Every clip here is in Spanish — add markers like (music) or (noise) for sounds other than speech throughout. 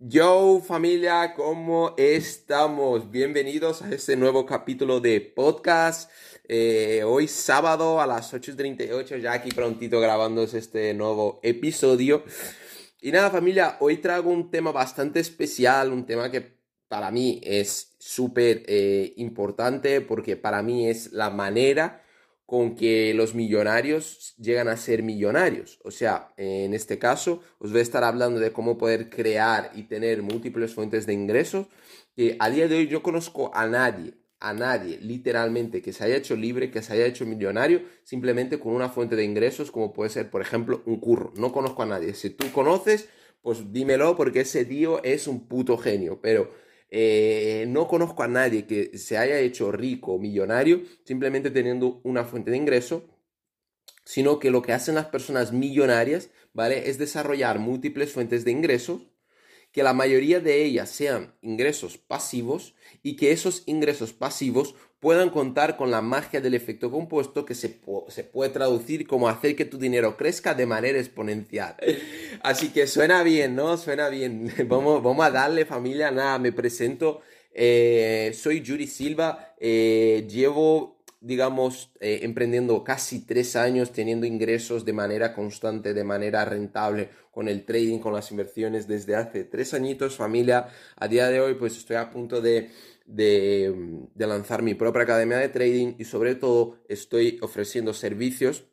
Yo familia, ¿cómo estamos? Bienvenidos a este nuevo capítulo de podcast. Eh, hoy sábado a las 8.38, ya aquí prontito grabando este nuevo episodio. Y nada familia, hoy traigo un tema bastante especial, un tema que para mí es súper eh, importante porque para mí es la manera con que los millonarios llegan a ser millonarios. O sea, en este caso os voy a estar hablando de cómo poder crear y tener múltiples fuentes de ingresos. Que a día de hoy yo conozco a nadie, a nadie literalmente que se haya hecho libre, que se haya hecho millonario simplemente con una fuente de ingresos como puede ser, por ejemplo, un curro. No conozco a nadie. Si tú conoces, pues dímelo porque ese tío es un puto genio. Pero eh, no conozco a nadie que se haya hecho rico, millonario, simplemente teniendo una fuente de ingreso, sino que lo que hacen las personas millonarias, ¿vale? Es desarrollar múltiples fuentes de ingresos, que la mayoría de ellas sean ingresos pasivos y que esos ingresos pasivos puedan contar con la magia del efecto compuesto que se, se, puede traducir como hacer que tu dinero crezca de manera exponencial. Así que suena bien, ¿no? Suena bien. (laughs) Vamos, vamos a darle familia. Nada, me presento. Eh, soy Yuri Silva. Eh, llevo, digamos, eh, emprendiendo casi tres años, teniendo ingresos de manera constante, de manera rentable con el trading, con las inversiones desde hace tres añitos, familia. A día de hoy, pues estoy a punto de de, lanzar mi propia academia de trading y sobre todo estoy ofreciendo servicios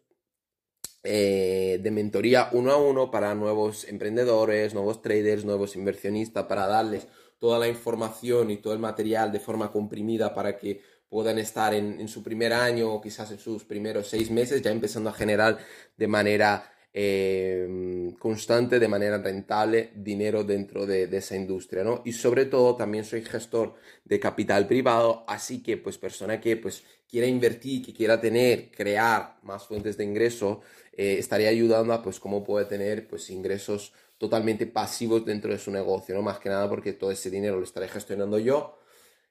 eh, de mentoría uno a uno para nuevos emprendedores, nuevos traders, nuevos inversionistas, para darles toda la información y todo el material de forma comprimida para que puedan estar en, su primer año o quizás en sus primeros seis meses ya empezando a generar de manera Em, constante, de manera rentable, dinero dentro de, esa industria, ¿no? Y sobre todo también soy gestor de capital privado, así que pues persona que pues quiera invertir, que quiera tener, crear más fuentes de ingreso, eh, estaría ayudando a pues cómo puede tener pues ingresos totalmente pasivos dentro de su negocio, ¿no? Más que nada porque todo ese dinero lo estaré gestionando yo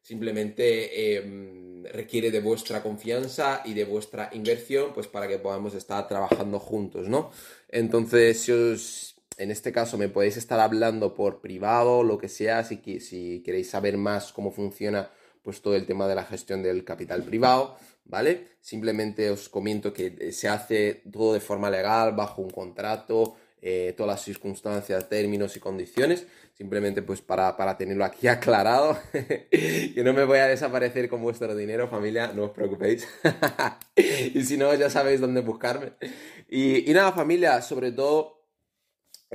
simplemente em, requiere de vuestra confianza y de vuestra inversión, pues para que podamos estar trabajando juntos, ¿no? Entonces, si os, en este caso me podéis estar hablando por privado, lo que sea, si, si queréis saber más cómo funciona pues todo el tema de la gestión del capital privado, ¿vale? Simplemente os comento que se hace todo de forma legal, bajo un contrato, eh, todas las circunstancias, términos y condiciones, simplemente pues para, tenerlo aquí (laughs) aclarado, que no me voy a desaparecer con vuestro dinero, familia, no os preocupéis. (laughs) y si no, ya sabéis dónde buscarme. Y, y nada, familia, sobre todo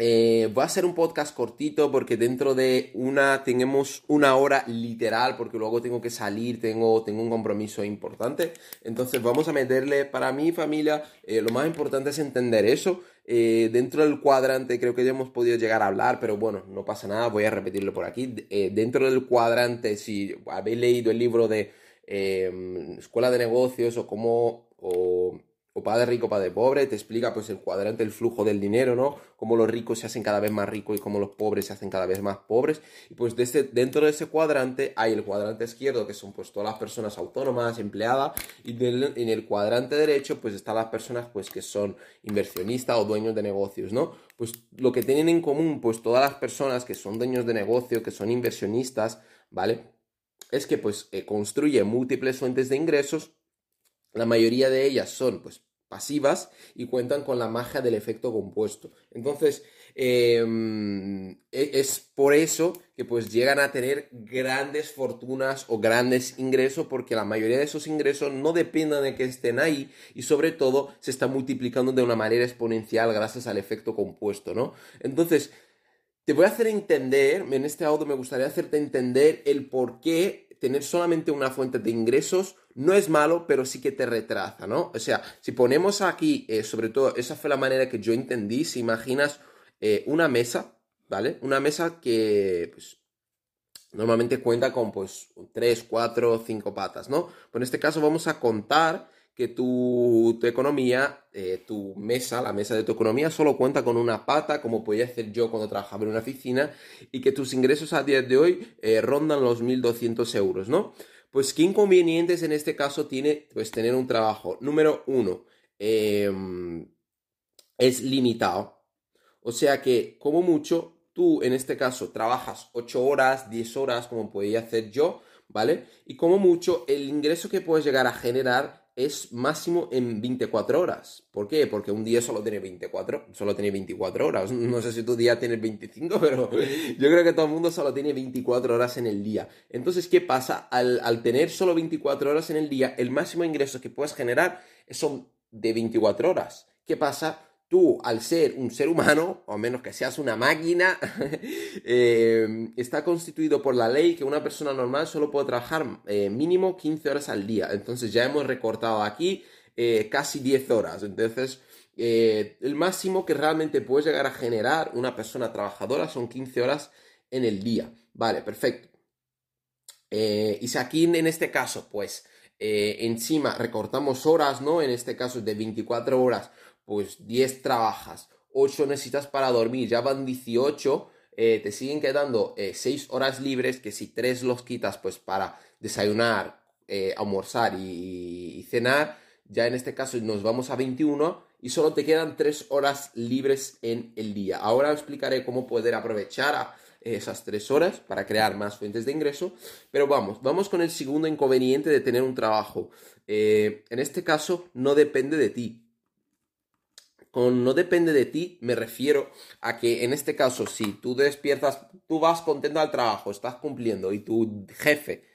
eh, voy a hacer un podcast cortito porque dentro de una tenemos una hora literal porque luego tengo que salir, tengo, tengo un compromiso importante. Entonces vamos a meterle, para mi familia, eh, lo más importante es entender eso. Eh, dentro del cuadrante creo que ya hemos podido llegar a hablar, pero bueno, no pasa nada, voy a repetirlo por aquí. dentro del cuadrante, si habéis leído el libro de Escuela de Negocios o cómo... o padre rico, padre pobre, te explica pues el cuadrante, el flujo del dinero, ¿no? Cómo los ricos se hacen cada vez más ricos y cómo los pobres se hacen cada vez más pobres. Y pues dentro de ese cuadrante hay el cuadrante izquierdo, que son pues todas las personas autónomas, empleadas, y en el cuadrante derecho pues están las personas pues que son inversionistas o dueños de negocios, ¿no? Pues lo que tienen en común pues todas las personas que son dueños de negocio, que son inversionistas, ¿vale? Es que pues eh, construye múltiples fuentes de ingresos la mayoría de ellas son pues pasivas y cuentan con la magia del efecto compuesto. Entonces, em, e, es por eso que pues llegan a tener grandes fortunas o grandes ingresos porque la mayoría de esos ingresos no dependen de que estén ahí y sobre todo se están multiplicando de una manera exponencial gracias al efecto compuesto, ¿no? Entonces, te voy a hacer entender, en este audio me gustaría hacerte entender el por qué tener solamente una fuente de ingresos no es malo, pero sí que te retrasa, ¿no? O sea, si ponemos aquí, eh, sobre todo, esa fue la manera que yo entendí, si imaginas eh, una mesa, ¿vale? Una mesa que, pues, normalmente cuenta con, pues, tres, cuatro, cinco patas, ¿no? Pues en este caso vamos a contar que tu, economía, eh, tu mesa, la mesa de tu economía, solo cuenta con una pata, como podía hacer yo cuando trabajaba en una oficina, y que tus ingresos a día de hoy rondan los 1.200 euros, ¿no? Pues qué inconvenientes en este caso tiene pues tener un trabajo. Número uno, em, es limitado. O sea que, como mucho, tú en este caso trabajas 8 horas, 10 horas, como podría hacer yo, ¿vale? Y como mucho, el ingreso que puedes llegar a generar es máximo en 24 horas. ¿Por qué? Porque un día solo tiene 24, solo tiene 24 horas. (laughs) No sé si tu día tiene 25, (laughs) pero yo creo que todo el mundo solo tiene 24 horas en el día. Entonces, ¿qué pasa? Al, al tener solo 24 horas en el día, el máximo ingreso que puedes generar son de 24 horas. ¿Qué pasa? Tú, al ser un ser humano, o a menos que seas una máquina, (laughs) eh, está constituido por la ley que una persona normal solo puede trabajar eh, mínimo 15 horas al día. Entonces ya hemos recortado aquí eh, casi 10 horas. Entonces, el máximo que realmente puedes llegar a generar una persona trabajadora son 15 horas en el día. Vale, perfecto. y si aquí en este caso, pues, encima recortamos horas, ¿no? En este caso de 24 horas pues 10 trabajas, 8 necesitas para dormir, ya van 18, eh, te siguen quedando 6 eh, horas libres, que si 3 los quitas pues para desayunar, eh, almorzar y, cenar, ya en este caso nos vamos a 21 y solo te quedan 3 horas libres en el día. Ahora explicaré cómo poder aprovechar esas 3 horas para crear más fuentes de ingreso, pero vamos, vamos con el segundo inconveniente de tener un trabajo. en este caso no depende de ti, con no depende de ti, me refiero a que en este caso, si tú despiertas, tú vas contento al trabajo, estás cumpliendo y tu jefe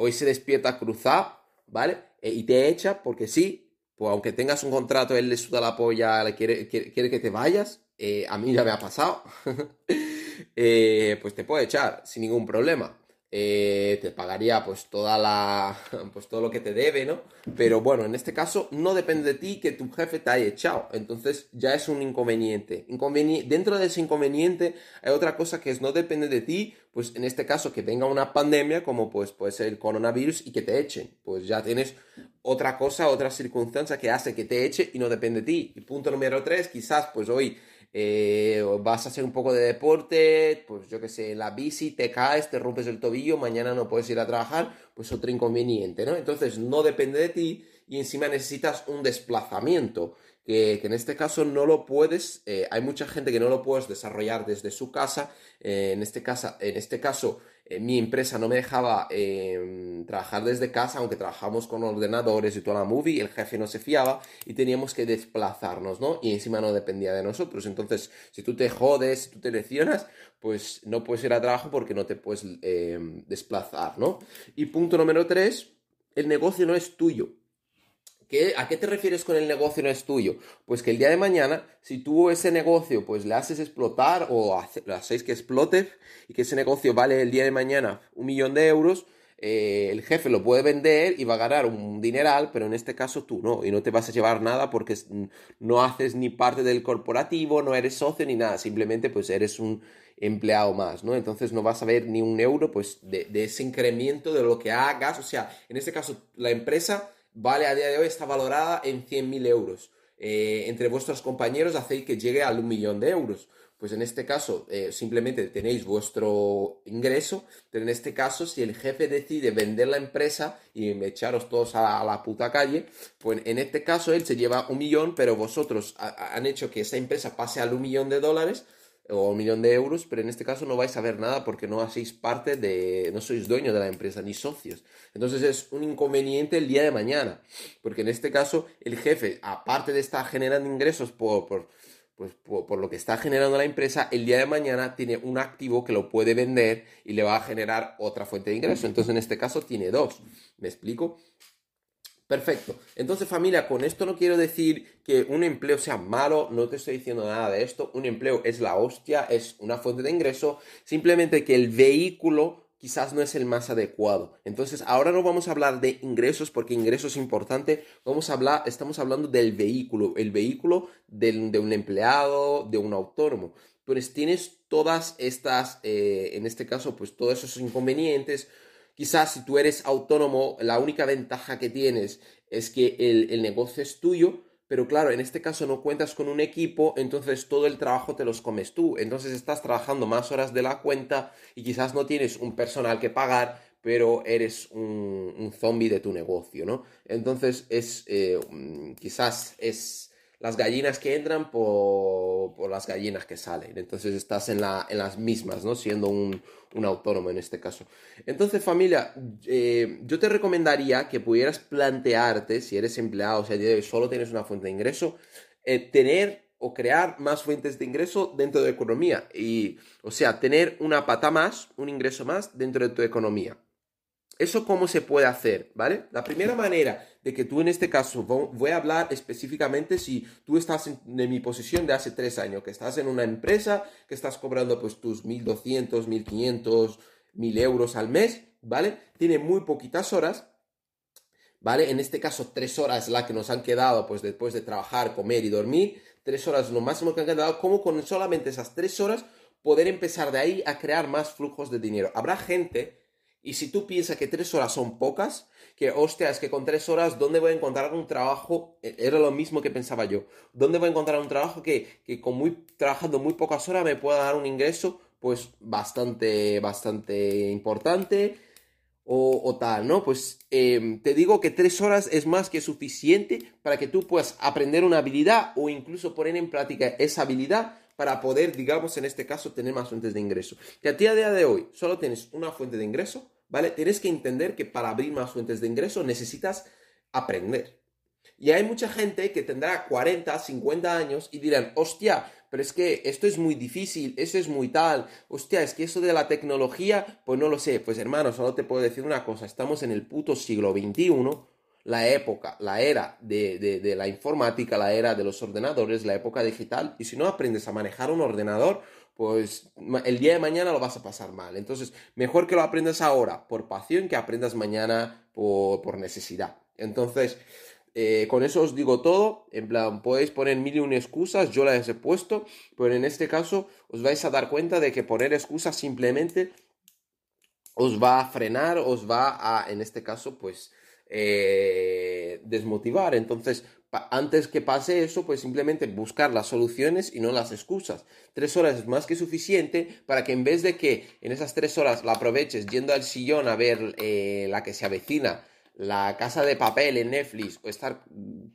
hoy se despierta cruzado, ¿vale? E, y te echa porque sí, pues aunque tengas un contrato, él le suda la polla, le quiere, quiere, que te vayas, eh, a mí ya me ha pasado, (laughs) eh, pues te puede echar sin ningún problema. Eh, te pagaría pues toda la (laughs) pues todo lo que te debe, ¿no? Pero bueno, en este caso no depende de ti que tu jefe te haya echado, entonces ya es un inconveniente. Dentro de ese inconveniente hay otra cosa que es no depende de ti, pues en este caso que venga una pandemia como pues puede ser el coronavirus y que te echen, pues ya tienes otra cosa, otra circunstancia que hace que te eche y no depende de ti. Y punto número tres, quizás pues hoy eh, vas a hacer un poco de deporte, pues yo que sé, la bici, te caes, te rompes el tobillo, mañana no puedes ir a trabajar, pues otro inconveniente, ¿no? Entonces no depende de ti y encima necesitas un desplazamiento. Que, en este caso no lo puedes, eh, hay mucha gente que no lo puedes desarrollar desde su casa, eh, en, este caso, en este caso eh, mi empresa no me dejaba em, trabajar desde casa, aunque trabajamos con ordenadores y toda la movie, el jefe no se fiaba y teníamos que desplazarnos, ¿no? Y encima no dependía de nosotros. Entonces, si tú te jodes, si tú te lesionas, pues no puedes ir a trabajo porque no te puedes em, desplazar, ¿no? Y punto número tres, el negocio no es tuyo. ¿A qué te refieres con el negocio no es tuyo? Pues que el día de mañana, si tú ese negocio pues le haces explotar o le hacéis que explote y que ese negocio vale el día de mañana un millón de euros, eh, el jefe lo puede vender y va a ganar un dineral, pero en este caso tú no, y no te vas a llevar nada porque no haces ni parte del corporativo, no eres socio ni nada, simplemente pues eres un empleado más, ¿no? Entonces no vas a ver ni un euro pues de ese incremento de lo que hagas, o sea, en este caso la empresa vale a día de hoy, está valorada en 100.000 euros. Eh, entre vuestros compañeros hacéis que llegue al un millón de euros. Pues en este caso, eh, simplemente tenéis vuestro ingreso, pero en este caso, si el jefe decide vender la empresa y echaros todos a la, puta calle, pues en este caso él se lleva un millón, pero vosotros han hecho que esa empresa pase al un millón de dólares, o un millón de euros, pero en este caso no vais a ver nada porque no hacéis parte de, no sois dueños de la empresa ni socios. Entonces es un inconveniente el día de mañana, porque en este caso el jefe, aparte de estar generando ingresos por, por, pues, por, lo que está generando la empresa, el día de mañana tiene un activo que lo puede vender y le va a generar otra fuente de ingreso. Entonces en este caso tiene dos. ¿Me explico? Perfecto. Entonces, familia, con esto no quiero decir que un empleo sea malo, no te estoy diciendo nada de esto. Un empleo es la hostia, es una fuente de ingreso, simplemente que el vehículo quizás no es el más adecuado. Entonces, ahora no vamos a hablar de ingresos porque ingresos es importante, vamos a hablar, estamos hablando del vehículo, el vehículo de, un empleado, de un autónomo. Entonces, tienes todas estas, eh, en este caso, pues todos esos inconvenientes, Quizás si tú eres autónomo, la única ventaja que tienes es que el, negocio es tuyo, pero claro, en este caso no cuentas con un equipo, entonces todo el trabajo te los comes tú. Entonces estás trabajando más horas de la cuenta y quizás no tienes un personal que pagar, pero eres un, zombie de tu negocio, ¿no? Entonces es, eh, quizás es las gallinas que entran por, las gallinas que salen. Entonces estás en, la, en las mismas, ¿no? Siendo un, autónomo en este caso. Entonces, familia, eh, yo te recomendaría que pudieras plantearte, si eres empleado, o sea, solo tienes una fuente de ingreso, eh, tener o crear más fuentes de ingreso dentro de economía. Y, o sea, tener una pata más, un ingreso más dentro de tu economía. ¿Eso cómo se puede hacer? ¿Vale? La primera manera de que tú en este caso, voy a hablar específicamente si tú estás en, mi posición de hace tres años, que estás en una empresa, que estás cobrando pues tus 1.200, 1.500, 1.000 euros al mes, ¿vale? Tiene muy poquitas horas, ¿vale? En este caso, tres horas la que nos han quedado pues después de trabajar, comer y dormir, tres horas lo máximo que han quedado, como con solamente esas tres horas poder empezar de ahí a crear más flujos de dinero. Habrá gente y si tú piensas que tres horas son pocas, que hostia, es que con tres horas, ¿dónde voy a encontrar un trabajo? E, era lo mismo que pensaba yo. ¿Dónde voy a encontrar un trabajo que, con muy, trabajando muy pocas horas me pueda dar un ingreso, pues bastante, bastante importante? O, tal, ¿no? Pues em, te digo que tres horas es más que suficiente para que tú puedas aprender una habilidad o incluso poner en práctica esa habilidad para poder, digamos, en este caso, tener más fuentes de ingreso. Que a día de hoy solo tienes una fuente de ingreso, ¿vale? Tienes que entender que para abrir más fuentes de ingreso necesitas aprender. Y hay mucha gente que tendrá 40, 50 años y dirán, hostia, pero es que esto es muy difícil, eso es muy tal, hostia, es que eso de la tecnología, pues no lo sé. Pues hermano, solo te puedo decir una cosa, estamos en el puto siglo XXI la época, la era de, la informática, la era de los ordenadores, la época digital, y si no aprendes a manejar un ordenador, pues el día de mañana lo vas a pasar mal. Entonces, mejor que lo aprendas ahora por pasión que aprendas mañana por, necesidad. Entonces, eh, con eso os digo todo. En plan, podéis poner mil y una excusas, yo las he puesto, pero en este caso os vais a dar cuenta de que poner excusas simplemente os va a frenar, os va a, en este caso, pues eh, desmotivar. Entonces, antes que pase eso, pues simplemente buscar las soluciones y no las excusas. Tres horas es más que suficiente para que en vez de que en esas tres horas la aproveches yendo al sillón a ver eh, la que se avecina, la casa de papel en Netflix o estar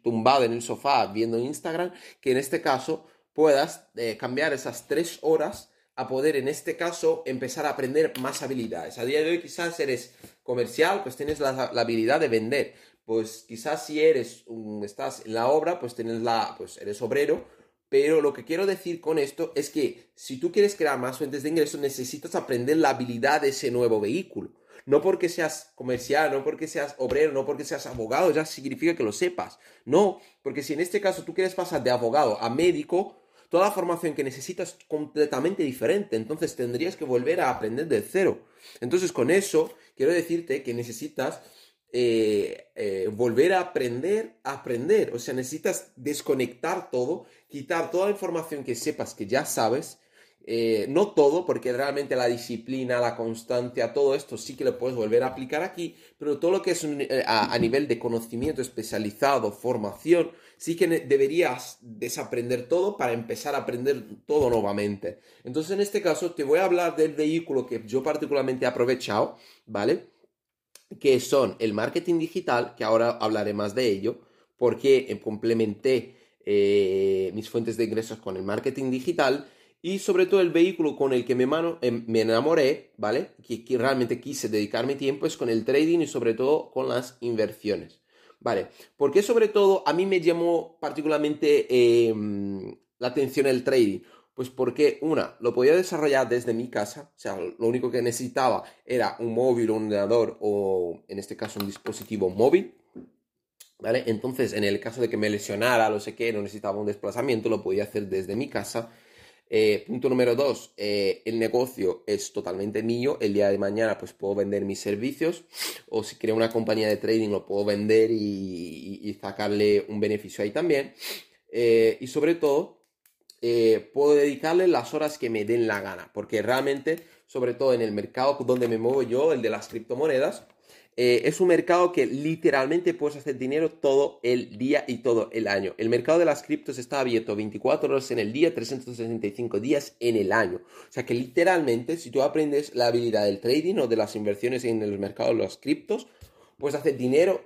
tumbado en el sofá viendo Instagram, que en este caso puedas eh, cambiar esas tres horas a poder en este caso empezar a aprender más habilidades. A día de hoy quizás eres comercial, pues tienes la, habilidad de vender. Pues quizás si eres un, estás en la obra, pues tienes la, pues eres obrero. Pero lo que quiero decir con esto es que si tú quieres crear más fuentes de ingreso, necesitas aprender la habilidad de ese nuevo vehículo. No porque seas comercial, no porque seas obrero, no porque seas abogado, ya significa que lo sepas. No, porque si en este caso tú quieres pasar de abogado a médico, toda la formación que necesitas es completamente diferente. Entonces tendrías que volver a aprender de cero. Entonces con eso quiero decirte que necesitas eh, eh, volver a aprender a aprender. O sea, necesitas desconectar todo, quitar toda la información que sepas que ya sabes eh, no todo, porque realmente la disciplina, la constancia, todo esto sí que lo puedes volver a aplicar aquí, pero todo lo que es eh, a, nivel de conocimiento especializado, formación, sí que deberías desaprender todo para empezar a aprender todo nuevamente. Entonces, en este caso, te voy a hablar del vehículo que yo particularmente he aprovechado, ¿vale? Que son el marketing digital, que ahora hablaré más de ello, porque complementé eh, mis fuentes de ingresos con el marketing digital y sobre todo el vehículo con el que me, eh, enamoré, ¿vale? Que, realmente quise dedicarme tiempo es con el trading y sobre todo con las inversiones, ¿vale? Porque sobre todo a mí me llamó particularmente em, la atención el trading. Pues porque, una, lo podía desarrollar desde mi casa, o sea, lo único que necesitaba era un móvil, un ordenador o, en este caso, un dispositivo móvil, ¿vale? Entonces, en el caso de que me lesionara, lo sé qué, no necesitaba un desplazamiento, lo podía hacer desde mi casa eh, punto número dos, eh, el negocio es totalmente mío. El día de mañana pues puedo vender mis servicios o si creo una compañía de trading lo puedo vender y, sacarle un beneficio ahí también. Eh, y sobre todo puedo dedicarle las horas que me den la gana porque realmente, sobre todo en el mercado donde me muevo yo, el de las criptomonedas, eh, es un mercado que literalmente puedes hacer dinero todo el día y todo el año. El mercado de las criptos está abierto 24 horas en el día, 365 días en el año. O sea que literalmente, si tú aprendes la habilidad del trading o de las inversiones en el mercado de las criptos, puedes hacer dinero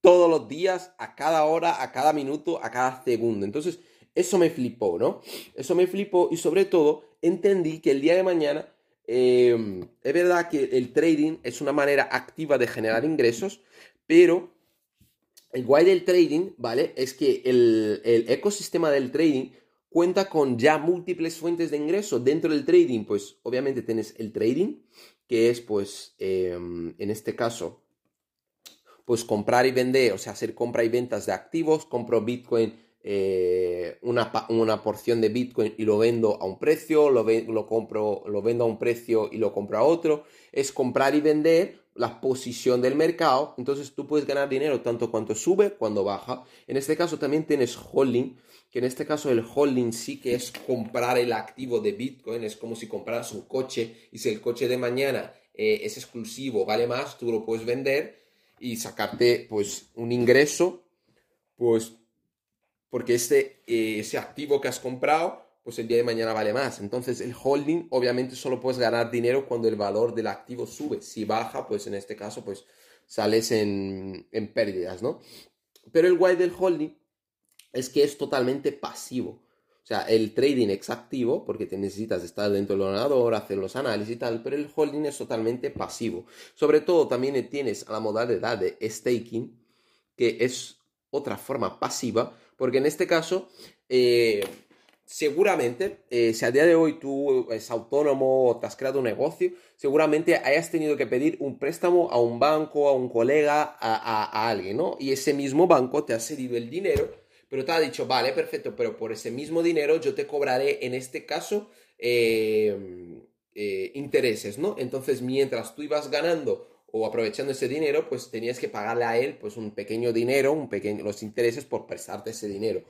todos los días, a cada hora, a cada minuto, a cada segundo. Entonces, eso me flipó, ¿no? Eso me flipó y sobre todo entendí que el día de mañana em, es verdad que el trading es una manera activa de generar ingresos, pero el guay del trading, ¿vale? Es que el, el ecosistema del trading cuenta con ya múltiples fuentes de ingreso. Dentro del trading, pues obviamente tienes el trading, que es pues em, en este caso, pues comprar y vender, o sea, hacer compra y ventas de activos, compro Bitcoin, eh, una, una, porción de Bitcoin y lo vendo a un precio, lo, lo, compro, lo vendo a un precio y lo compro a otro, es comprar y vender la posición del mercado, entonces tú puedes ganar dinero tanto cuando sube, cuando baja. En este caso también tienes holding, que en este caso el holding sí que es comprar el activo de Bitcoin, es como si compraras un coche y si el coche de mañana eh, es exclusivo, vale más, tú lo puedes vender y sacarte pues un ingreso, pues porque ese, eh, ese activo que has comprado pues el día de mañana vale más. Entonces el holding obviamente solo puedes ganar dinero cuando el valor del activo sube. Si baja, pues en este caso pues sales en, en pérdidas, ¿no? Pero el guay del holding es que es totalmente pasivo. O sea, el trading es activo porque te necesitas estar dentro del ordenador, hacer los análisis y tal, pero el holding es totalmente pasivo. Sobre todo también tienes la modalidad de staking, que es otra forma pasiva, porque en este caso eh, seguramente, eh, si a día de hoy tú eres autónomo o te has creado un negocio, seguramente hayas tenido que pedir un préstamo a un banco, a un colega, a, alguien, ¿no? Y ese mismo banco te ha cedido el dinero, pero te ha dicho, vale, perfecto, pero por ese mismo dinero yo te cobraré, en este caso, eh, intereses, ¿no? Entonces, mientras tú ibas ganando o aprovechando ese dinero, pues tenías que pagarle a él pues un pequeño dinero, un pequeño, los intereses por prestarte ese dinero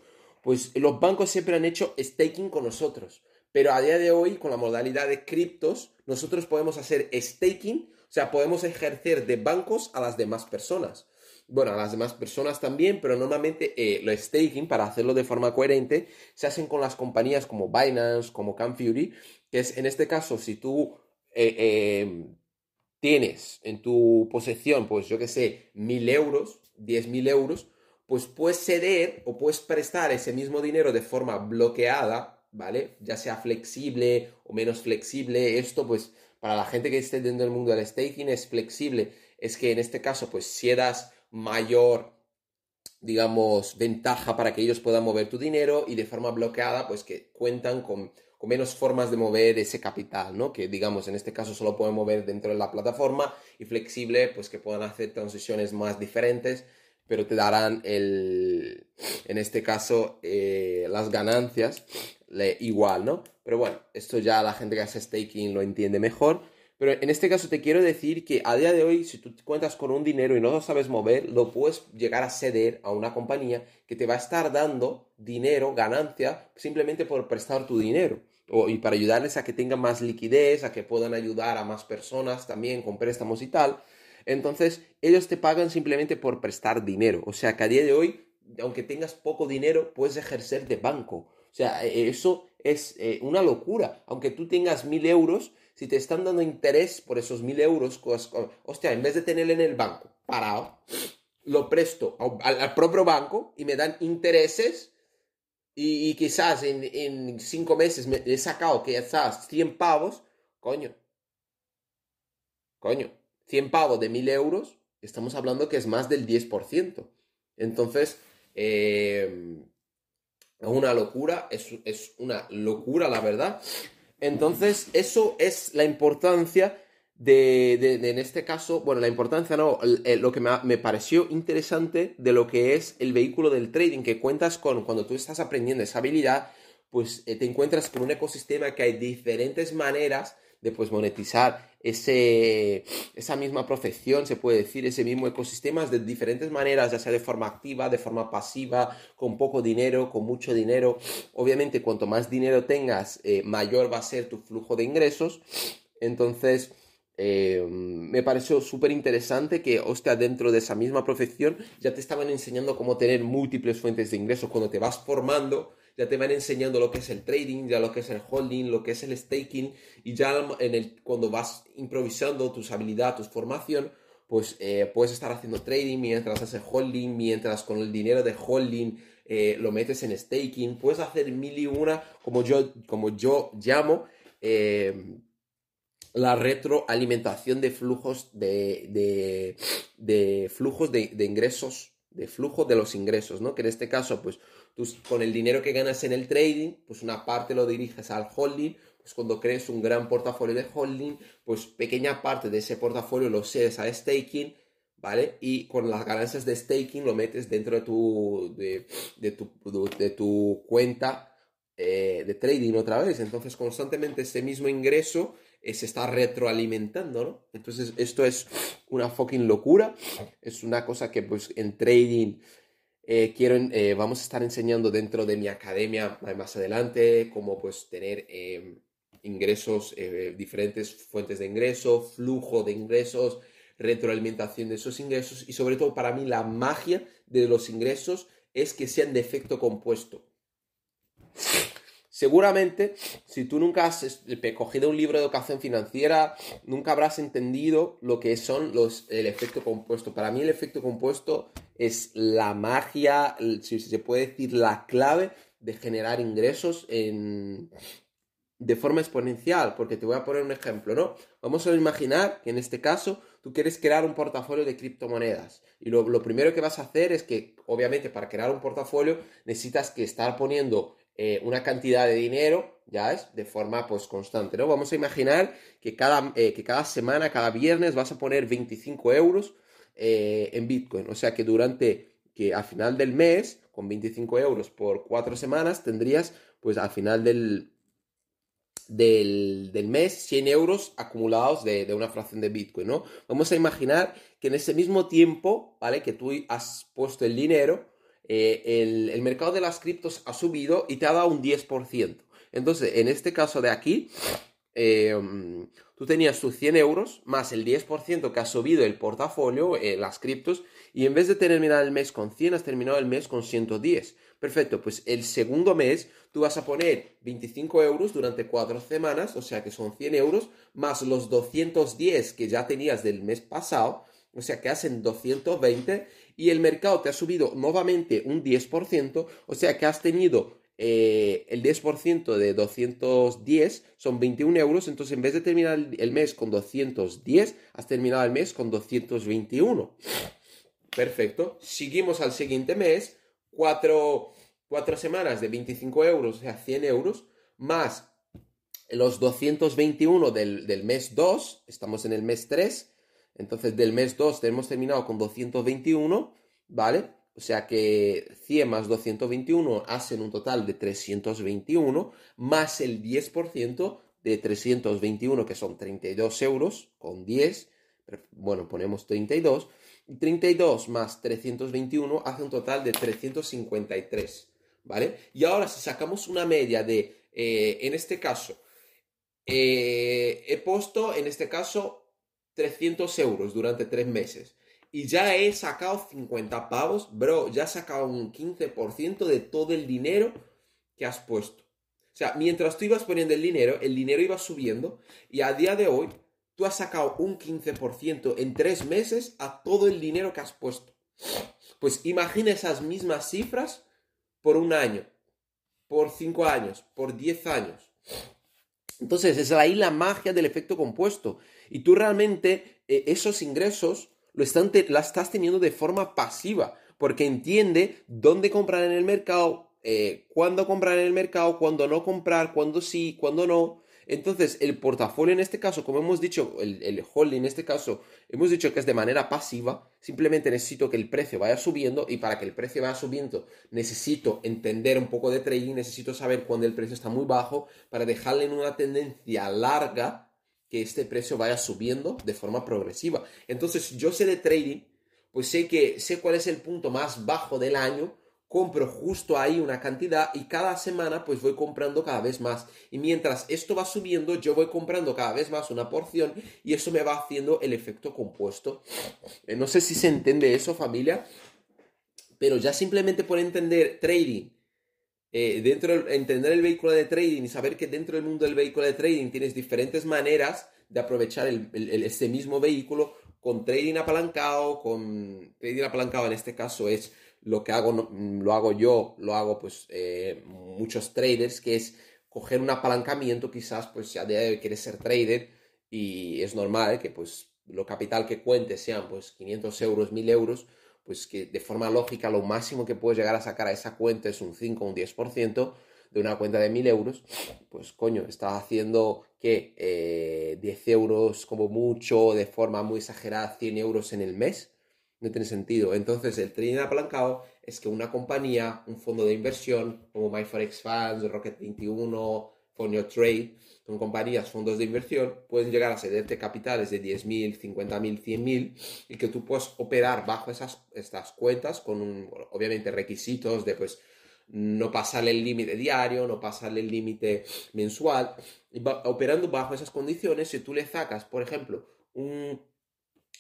pues los bancos siempre han hecho staking con nosotros. Pero a día de hoy, con la modalidad de criptos, nosotros podemos hacer staking, o sea, podemos ejercer de bancos a las demás personas. Bueno, a las demás personas también, pero normalmente eh, lo staking, para hacerlo de forma coherente, se hacen con las compañías como Binance, como CanFury, que es en este caso, si tú eh, em, tienes en tu posesión, pues yo que sé, mil euros, diez mil euros, pues puedes ceder o puedes prestar ese mismo dinero de forma bloqueada, ¿vale? Ya sea flexible o menos flexible. Esto, pues, para la gente que esté dentro del mundo del staking es flexible. Es que en este caso, pues, si das mayor, digamos, ventaja para que ellos puedan mover tu dinero y de forma bloqueada, pues que cuentan con, con menos formas de mover ese capital, ¿no? Que digamos, en este caso solo pueden mover dentro de la plataforma y flexible, pues que puedan hacer transiciones más diferentes pero te darán el, en este caso, eh, las ganancias igual, ¿no? Pero bueno, esto ya la gente que hace staking lo entiende mejor. Pero en este caso te quiero decir que a día de hoy, si tú cuentas con un dinero y no lo sabes mover, lo puedes llegar a ceder a una compañía que te va a estar dando dinero, ganancia, simplemente por prestar tu dinero. Y para ayudarles a que tengan más liquidez, a que puedan ayudar a más personas también con préstamos y tal. Entonces, ellos te pagan simplemente por prestar dinero. O sea, que a día de hoy, aunque tengas poco dinero, puedes ejercer de banco. O sea, e, eso es eh, una locura. Aunque tú tengas mil euros, si te están dando interés por esos mil euros, hostia, en vez de tenerlo en el banco parado, lo presto al, propio banco y me dan intereses y, quizás en, cinco meses me he sacado estás 100 pavos, coño, coño, 100 pavos de 1000 euros, estamos hablando que es más del 10%. Entonces, eh, es una locura, es, una locura la verdad. Entonces, eso es la importancia de, en este caso, bueno, la importancia no, lo que me, pareció interesante de lo que es el vehículo del trading, que cuentas con, cuando tú estás aprendiendo esa habilidad, pues eh, te encuentras con un ecosistema que hay diferentes maneras de pues monetizar ese, esa misma profesión, se puede decir, ese mismo ecosistema de diferentes maneras, ya sea de forma activa, de forma pasiva, con poco dinero, con mucho dinero. Obviamente, cuanto más dinero tengas, eh, mayor va a ser tu flujo de ingresos. Entonces, eh, me pareció súper interesante que, hostia, dentro de esa misma profesión ya te estaban enseñando cómo tener múltiples fuentes de ingresos. Cuando te vas formando, ya te van enseñando lo que es el trading, ya lo que es el holding, lo que es el staking, y ya en el, cuando vas improvisando tus habilidades, tu formación, pues eh, puedes estar haciendo trading mientras haces holding, mientras con el dinero de holding eh, lo metes en staking, puedes hacer mil y una, como yo, como yo llamo, eh, la retroalimentación de flujos de, de, flujos de, ingresos, de flujo de los ingresos, ¿no? Que en este caso, pues tú con el dinero que ganas en el trading, pues una parte lo diriges al holding, pues cuando crees un gran portafolio de holding, pues pequeña parte de ese portafolio lo cedes a staking, ¿vale? Y con las ganancias de staking lo metes dentro de tu, de, tu, de tu cuenta eh, de trading otra vez. Entonces constantemente ese mismo ingreso se está retroalimentando, ¿no? Entonces esto es una fucking locura. Es una cosa que pues en trading eh, quiero, vamos a estar enseñando dentro de mi academia más adelante, cómo pues tener ingresos, diferentes fuentes de ingreso, flujo de ingresos, retroalimentación de esos ingresos y sobre todo para mí la magia de los ingresos es que sean de efecto compuesto. Seguramente, si tú nunca has cogido un libro de educación financiera, nunca habrás entendido lo que son los, el efecto compuesto. Para mí el efecto compuesto es la magia, si se puede decir la clave de generar ingresos en, de forma exponencial, porque te voy a poner un ejemplo, ¿no? Vamos a imaginar que en este caso tú quieres crear un portafolio de criptomonedas y lo, primero que vas a hacer es que, obviamente, para crear un portafolio necesitas que estar poniendo eh, una cantidad de dinero, ya es, de forma pues constante, ¿no? Vamos a imaginar que cada, eh, que cada semana, cada viernes vas a poner 25 euros eh, en Bitcoin, o sea que durante, que al final del mes, con 25 euros por cuatro semanas, tendrías pues al final del, del, mes 100 euros acumulados de, una fracción de Bitcoin, ¿no? Vamos a imaginar que en ese mismo tiempo, ¿vale? Que tú has puesto el dinero, eh, el, mercado de las criptos ha subido y te ha dado un 10%. Entonces, en este caso de aquí, em, tú tenías tus 100 euros más el 10% que ha subido el portafolio, eh, las criptos, y en vez de terminar el mes con 100, has terminado el mes con 110. Perfecto, pues el segundo mes tú vas a poner 25 euros durante cuatro semanas, o sea que son 100 euros, más los 210 que ya tenías del mes pasado, o sea que hacen 220, y el mercado te ha subido nuevamente un 10%, o sea que has tenido eh, el 10% de 210 son 21 euros, entonces en vez de terminar el mes con 210, has terminado el mes con 221. Perfecto. Seguimos al siguiente mes cuatro, semanas de 25 euros, o sea, 100 euros, más los 221 del, del mes 2, estamos en el mes 3, entonces del mes 2 hemos terminado con 221, ¿vale? O sea que 100 más 221 hacen un total de 321, más el 10% de 321, que son 32 euros, con 10, bueno, ponemos 32, 32 más 321 hace un total de 353, ¿vale? Y ahora si sacamos una media de, eh, en este caso, eh, he puesto, en este caso, 300 euros durante tres meses y ya he sacado 50 pavos, bro, ya he sacado un 15% de todo el dinero que has puesto. O sea, mientras tú ibas poniendo el dinero, el dinero iba subiendo y a día de hoy tú has sacado un 15% en tres meses a todo el dinero que has puesto. Pues imagina esas mismas cifras por un año, por cinco años, por diez años. Entonces, es ahí la magia del efecto compuesto. Y tú realmente eh, esos ingresos lo están la estás teniendo de forma pasiva, porque entiende dónde comprar en el mercado, eh, cuándo comprar en el mercado, cuándo no comprar, cuándo sí, cuándo no. Entonces, el portafolio en este caso, como hemos dicho, el, el, holding en este caso, hemos dicho que es de manera pasiva, simplemente necesito que el precio vaya subiendo y para que el precio vaya subiendo necesito entender un poco de trading, necesito saber cuándo el precio está muy bajo para dejarle en una tendencia larga que este precio vaya subiendo de forma progresiva. Entonces, yo sé de trading, pues sé que sé cuál es el punto más bajo del año compro justo ahí una cantidad y cada semana pues voy comprando cada vez más. Y mientras esto va subiendo, yo voy comprando cada vez más una porción y eso me va haciendo el efecto compuesto. Eh, no sé si se entiende eso familia, pero ya simplemente por entender trading, eh, dentro entender el vehículo de trading y saber que dentro del mundo del vehículo de trading tienes diferentes maneras de aprovechar este mismo vehículo, con trading apalancado, con trading apalancado en este caso es lo que hago, lo hago yo, lo hago pues eh, muchos traders, que es coger un apalancamiento, quizás pues ya de quieres ser trader y es normal que pues lo capital que cuentes sean pues 500 euros, 1000 euros, pues que de forma lógica lo máximo que puedes llegar a sacar a esa cuenta es un 5 o un 10% de una cuenta de 1000 euros, pues coño, está haciendo que eh, 10 euros como mucho, de forma muy exagerada, 100 euros en el mes. No tiene sentido. Entonces, el trading apalancado es que una compañía, un fondo de inversión como MyForex Funds, Rocket21, Fonio Trade, son compañías, fondos de inversión, pueden llegar a cederte capitales de 10.000, 50.000, 100.000 y que tú puedas operar bajo esas estas cuentas con, obviamente, requisitos de, pues, no pasarle el límite diario, no pasarle el límite mensual. Operando bajo esas condiciones, si tú le sacas, por ejemplo, un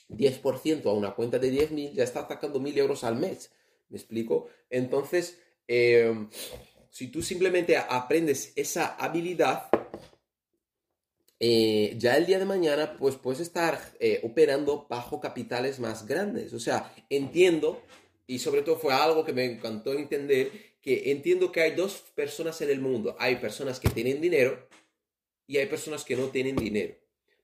10% a una cuenta de 10.000, ya está sacando 1.000 euros al mes. ¿Me explico? Entonces, em, si tú simplemente aprendes esa habilidad, eh, ya el día de mañana, pues puedes estar eh, operando bajo capitales más grandes. O sea, entiendo, y sobre todo fue algo que me encantó entender, que entiendo que hay dos personas en el mundo. Hay personas que tienen dinero y hay personas que no tienen dinero,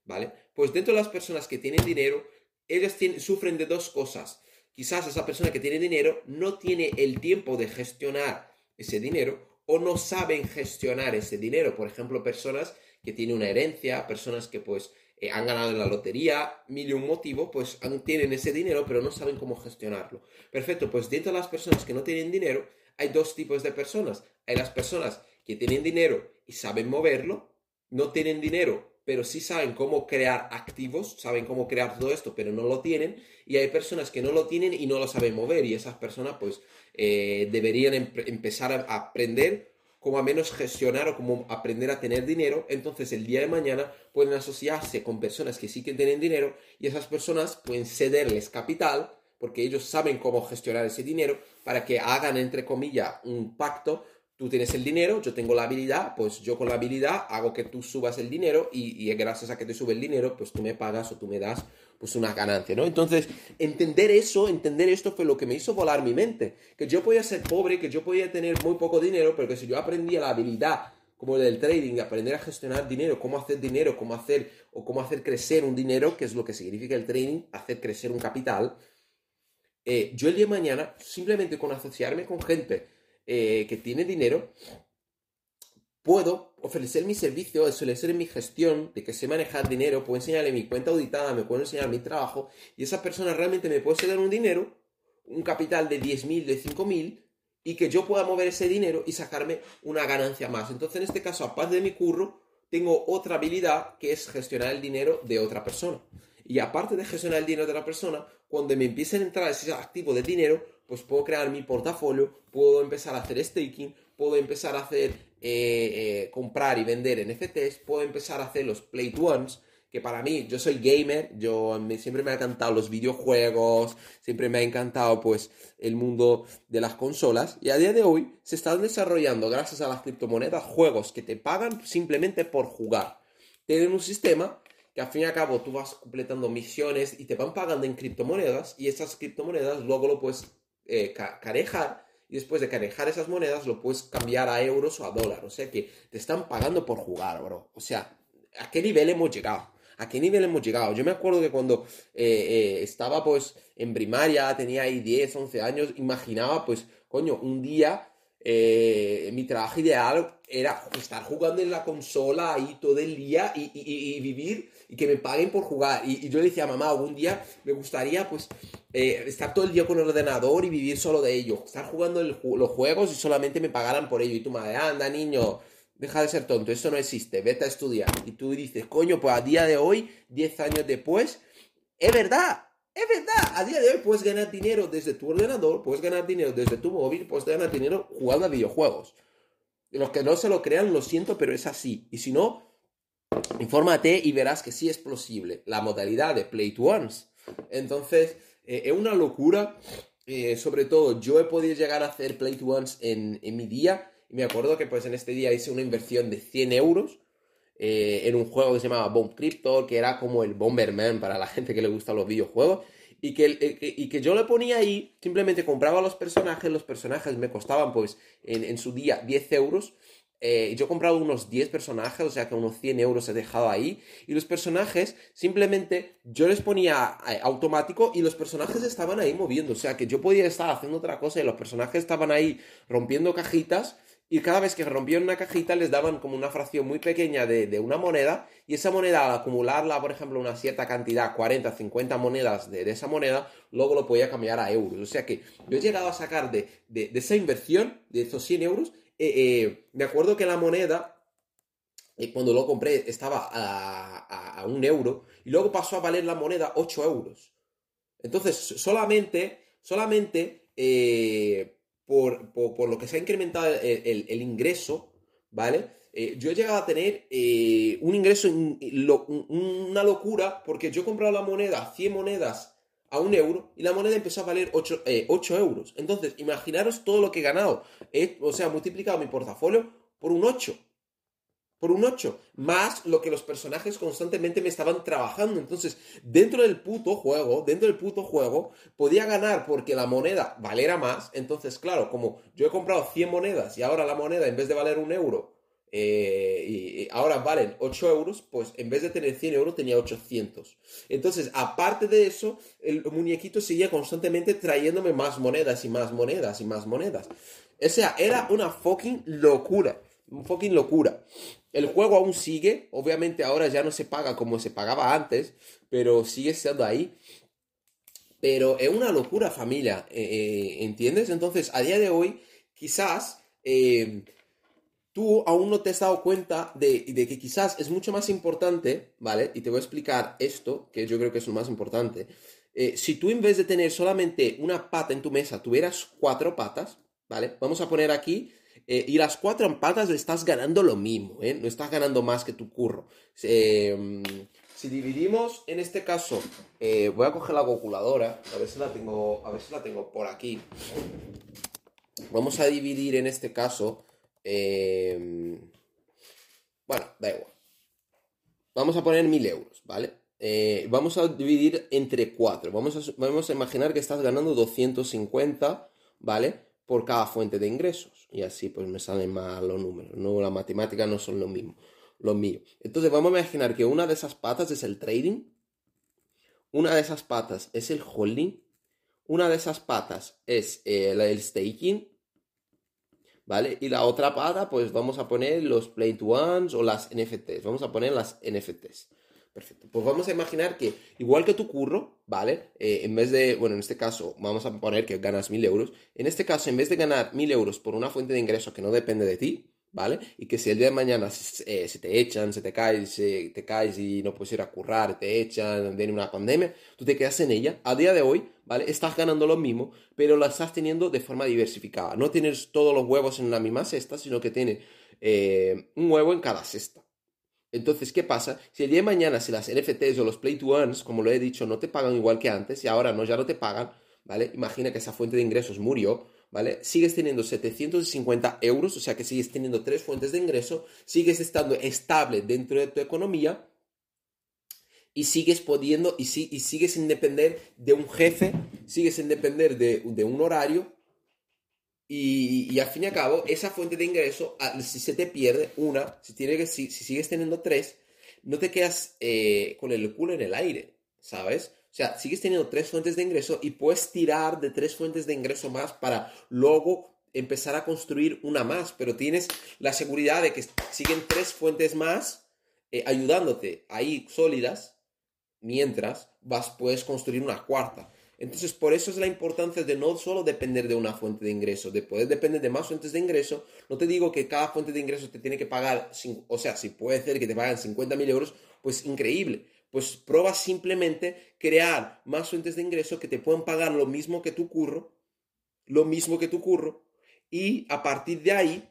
¿vale? Pues dentro de las personas que tienen dinero, ellas sufren de dos cosas. Quizás esa persona que tiene dinero no tiene el tiempo de gestionar ese dinero o no saben gestionar ese dinero. Por ejemplo, personas que tienen una herencia, personas que pues eh, han ganado en la lotería, mil y un motivo, pues tienen ese dinero pero no saben cómo gestionarlo. Perfecto, pues dentro de las personas que no tienen dinero, hay dos tipos de personas. Hay las personas que tienen dinero y saben moverlo, no tienen dinero, pero sí saben cómo crear activos, saben cómo crear todo esto, pero no lo tienen. Y hay personas que no lo tienen y no lo saben mover. Y esas personas, pues, eh, deberían empezar a aprender cómo a menos gestionar o cómo aprender a tener dinero. Entonces, el día de mañana pueden asociarse con personas que sí que tienen dinero y esas personas pueden cederles capital porque ellos saben cómo gestionar ese dinero para que hagan, entre comillas, un pacto. Tú tienes el dinero, yo tengo la habilidad, pues yo con la habilidad hago que tú subas el dinero y, gracias a que te sube el dinero, pues tú me pagas o tú me das pues una ganancia, ¿no? Entonces, entender eso, entender esto fue lo que me hizo volar mi mente, que yo podía ser pobre, que yo podía tener muy poco dinero, pero que si yo aprendía la habilidad como del trading, aprender a gestionar dinero, cómo hacer dinero, cómo hacer o cómo hacer crecer un dinero, que es lo que significa el trading, hacer crecer un capital, eh, yo el día de mañana, simplemente con asociarme con gente eh, que tiene dinero, puedo ofrecer mi servicio, ofrecer mi gestión, de que sé manejar dinero, puedo enseñarle mi cuenta auditada, me puedo enseñar mi trabajo, y esa persona realmente me puede ceder un dinero, un capital de 10.000, de 5.000, y que yo pueda mover ese dinero y sacarme una ganancia más. Entonces, en este caso, aparte de mi curro, tengo otra habilidad que es gestionar el dinero de otra persona. Y aparte de gestionar el dinero de la persona, cuando me empiecen a entrar ese activo de dinero, pues puedo crear mi portafolio, puedo empezar a hacer staking, puedo empezar a hacer eh, eh, comprar y vender NFTs, puedo empezar a hacer los play to ones, que para mí, yo soy gamer, yo siempre me ha encantado los videojuegos, siempre me ha encantado pues el mundo de las consolas y a día de hoy se están desarrollando gracias a las criptomonedas juegos que te pagan simplemente por jugar. Tienen un sistema que al fin y al cabo tú vas completando misiones y te van pagando en criptomonedas y esas criptomonedas luego lo puedes eh, carejar y después de carejar esas monedas lo puedes cambiar a euros o a dólar. O sea que te están pagando por jugar, bro. O sea, ¿a qué nivel hemos llegado? ¿A qué nivel hemos llegado? Yo me acuerdo que cuando eh, eh, estaba pues en primaria, tenía ahí 10, 11 años, imaginaba pues, coño, un día mi trabajo ideal era estar jugando en la consola ahí todo el día y, vivir y que me paguen por jugar. Y, yo le decía mamá, algún día me gustaría pues eh, estar todo el día con el ordenador y vivir solo de ello. Estar jugando los juegos y solamente me pagaran por ello. Y tu madre, anda niño, deja de ser tonto, eso no existe, vete a estudiar. Y tú dices, coño, pues a día de hoy, 10 años después, es verdad, es verdad, a día de hoy puedes ganar dinero desde tu ordenador, puedes ganar dinero desde tu móvil, puedes ganar dinero jugando a videojuegos. Los que no se lo crean, lo siento, pero es así. Y si no, infórmate y verás que sí es posible. La modalidad de Play to Earns. Entonces, eh, es una locura. Eh, sobre todo, yo he podido llegar a hacer Play to Earns en, mi día. Y me acuerdo que pues en este día hice una inversión de 100 euros eh, en un juego que se llamaba Bomb Crypto, que era como el Bomberman para la (laughs) gente que le gustan los videojuegos. Y que, y que yo le ponía ahí, simplemente compraba los personajes, los personajes me costaban pues en, en su día 10 euros eh, yo he comprado unos 10 personajes, o sea que unos 100 euros he dejado ahí. Y los personajes, simplemente yo les ponía eh, automático y los personajes estaban ahí moviendo. O sea que yo podía estar haciendo otra cosa y los personajes estaban ahí rompiendo cajitas. Y cada vez que rompían una cajita les daban como una fracción muy pequeña de, una moneda. Y esa moneda, al acumularla, por ejemplo, una cierta cantidad, 40, 50 monedas de, esa moneda, luego lo podía cambiar a euros. O sea que yo he llegado a sacar de, de esa inversión, de esos 100 euros, eh, eh, me acuerdo que la moneda, eh, cuando lo compré, estaba a, un euro y luego pasó a valer la moneda 8 euros. Entonces, solamente, solamente por, lo que se ha incrementado el, ingreso, ¿vale? yo he llegado a tener un ingreso, una locura, porque yo he comprado la moneda, 100 monedas a un euro y la moneda empezó a valer 8, eh, euros. Entonces, imaginaros todo lo que he ganado. o sea, multiplicado mi portafolio por un 8. Por un 8. Más lo que los personajes constantemente me estaban trabajando. Entonces, dentro del puto juego, dentro del puto juego, podía ganar porque la moneda valiera más. Entonces, claro, como yo he comprado 100 monedas y ahora la moneda en vez de valer un euro eh, y ahora valen 8 euros, pues en vez de tener 100 euros tenía 800. Entonces, aparte de eso, el muñequito seguía constantemente trayéndome más monedas y más monedas y más monedas. O sea, era una fucking locura. Un fucking locura. El juego aún sigue, obviamente ahora ya no se paga como se pagaba antes, pero sigue estando ahí. Pero es una locura familia, eh, eh, ¿entiendes? Entonces, a día de hoy, quizás tú aún no te has dado cuenta de, que quizás es mucho más importante, ¿vale? Y te voy a explicar esto, que yo creo que es lo más importante. Eh, si tú en vez de tener solamente una pata en tu mesa, tuvieras cuatro patas, ¿vale? Vamos a poner aquí, eh, y las cuatro patas estás ganando lo mismo, ¿eh? No estás ganando más que tu curro. Eh, si dividimos, en este caso, voy a coger la calculadora, a ver si la tengo, a ver si la tengo por aquí. Vamos a dividir en este caso Em, bueno, da igual. Vamos a poner 1000 euros, ¿vale? Eh, vamos a dividir entre 4. Vamos a, vamos a imaginar que estás ganando 250, ¿vale? Por cada fuente de ingresos. Y así pues me salen más los números. No, las matemáticas no son lo mismo. Lo mío. Entonces vamos a imaginar que una de esas patas es el trading. Una de esas patas es el holding. Una de esas patas es el staking ¿vale? Y la otra pata, pues vamos a poner los Play to Ones o las NFTs. Vamos a poner las NFTs. Perfecto. Pues vamos a imaginar que, igual que tu curro, ¿vale? Eh, en vez de, bueno, en este caso, vamos a poner que ganas 1000 euros. En este caso, en vez de ganar 1000 euros por una fuente de ingreso que no depende de ti, ¿vale? Y que si el día de mañana se, eh, te echan, se te caes, se, te caes y no puedes ir a currar, te echan, viene una pandemia, tú te quedas en ella. A día de hoy, ¿vale? Estás ganando lo mismo, pero lo estás teniendo de forma diversificada. No tienes todos los huevos en la misma cesta, sino que tienes eh, un huevo en cada cesta. Entonces, ¿qué pasa? Si el día de mañana, si las NFTs o los Play to Earns, como lo he dicho, no te pagan igual que antes y ahora no, ya no te pagan, ¿vale? Imagina que esa fuente de ingresos murió, ¿vale? Sigues teniendo 750 euros, o sea que sigues teniendo tres fuentes de ingreso, sigues estando estable dentro de tu economía y sigues pudiendo y, y sigues sin depender de un jefe, sigues sin depender de, un horario y, y, al fin y al cabo esa fuente de ingreso, si se te pierde una, si, tiene que, si, sigues teniendo tres, no te quedas eh, con el culo en el aire, ¿sabes? O sea, sigues teniendo tres fuentes de ingreso y puedes tirar de tres fuentes de ingreso más para luego empezar a construir una más, pero tienes la seguridad de que siguen tres fuentes más eh, ayudándote ahí sólidas, mientras vas, puedes construir una cuarta. Entonces, por eso es la importancia de no solo depender de una fuente de ingreso, de poder depender de más fuentes de ingreso. No te digo que cada fuente de ingreso te tiene que pagar, o sea, si puede ser que te paguen 50 mil euros, pues increíble pues prueba simplemente crear más fuentes de ingreso que te puedan pagar lo mismo que tu curro, lo mismo que tu curro, y a partir de ahí,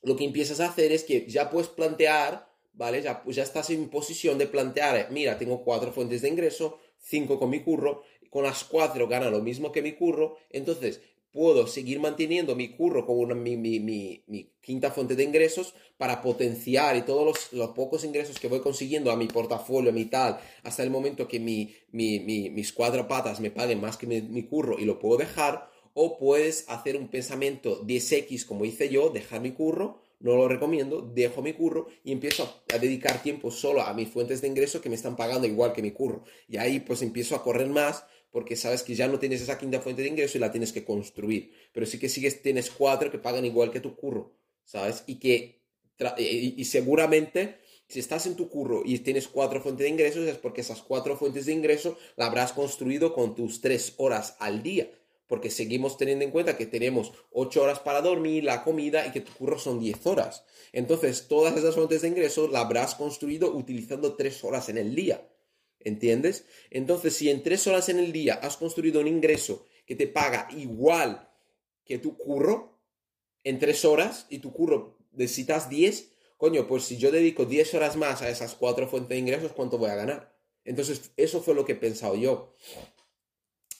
lo que empiezas a hacer es que ya puedes plantear, ¿vale? Ya, pues ya estás en posición de plantear, mira, tengo cuatro fuentes de ingreso, cinco con mi curro, con las cuatro gana lo mismo que mi curro, entonces puedo seguir manteniendo mi curro como una, mi, mi, mi, quinta fuente de ingresos para potenciar y todos los, los, pocos ingresos que voy consiguiendo a mi portafolio, a mi tal, hasta el momento que mi, mis cuatro patas me paguen más que mi, curro y lo puedo dejar, o puedes hacer un pensamiento 10x como hice yo, dejar mi curro, no lo recomiendo, dejo mi curro y empiezo a, dedicar tiempo solo a mis fuentes de ingresos que me están pagando igual que mi curro. Y ahí pues empiezo a correr más porque sabes que ya no tienes esa quinta fuente de ingreso y la tienes que construir. Pero sí que sigues, tienes cuatro que pagan igual que tu curro, ¿sabes? Y que, y, seguramente, si estás en tu curro y tienes cuatro fuentes de ingresos, es porque esas cuatro fuentes de ingreso la habrás construido con tus tres horas al día. Porque seguimos teniendo en cuenta que tenemos ocho horas para dormir, la comida y que tu curro son diez horas. Entonces, todas esas fuentes de ingreso la habrás construido utilizando tres horas en el día. ¿Entiendes? Entonces, si en tres horas en el día has construido un ingreso que te paga igual que tu curro, en tres horas, y tu curro necesitas 10, coño, pues si yo dedico 10 horas más a esas cuatro fuentes de ingresos, ¿cuánto voy a ganar? Entonces, eso fue lo que he pensado yo.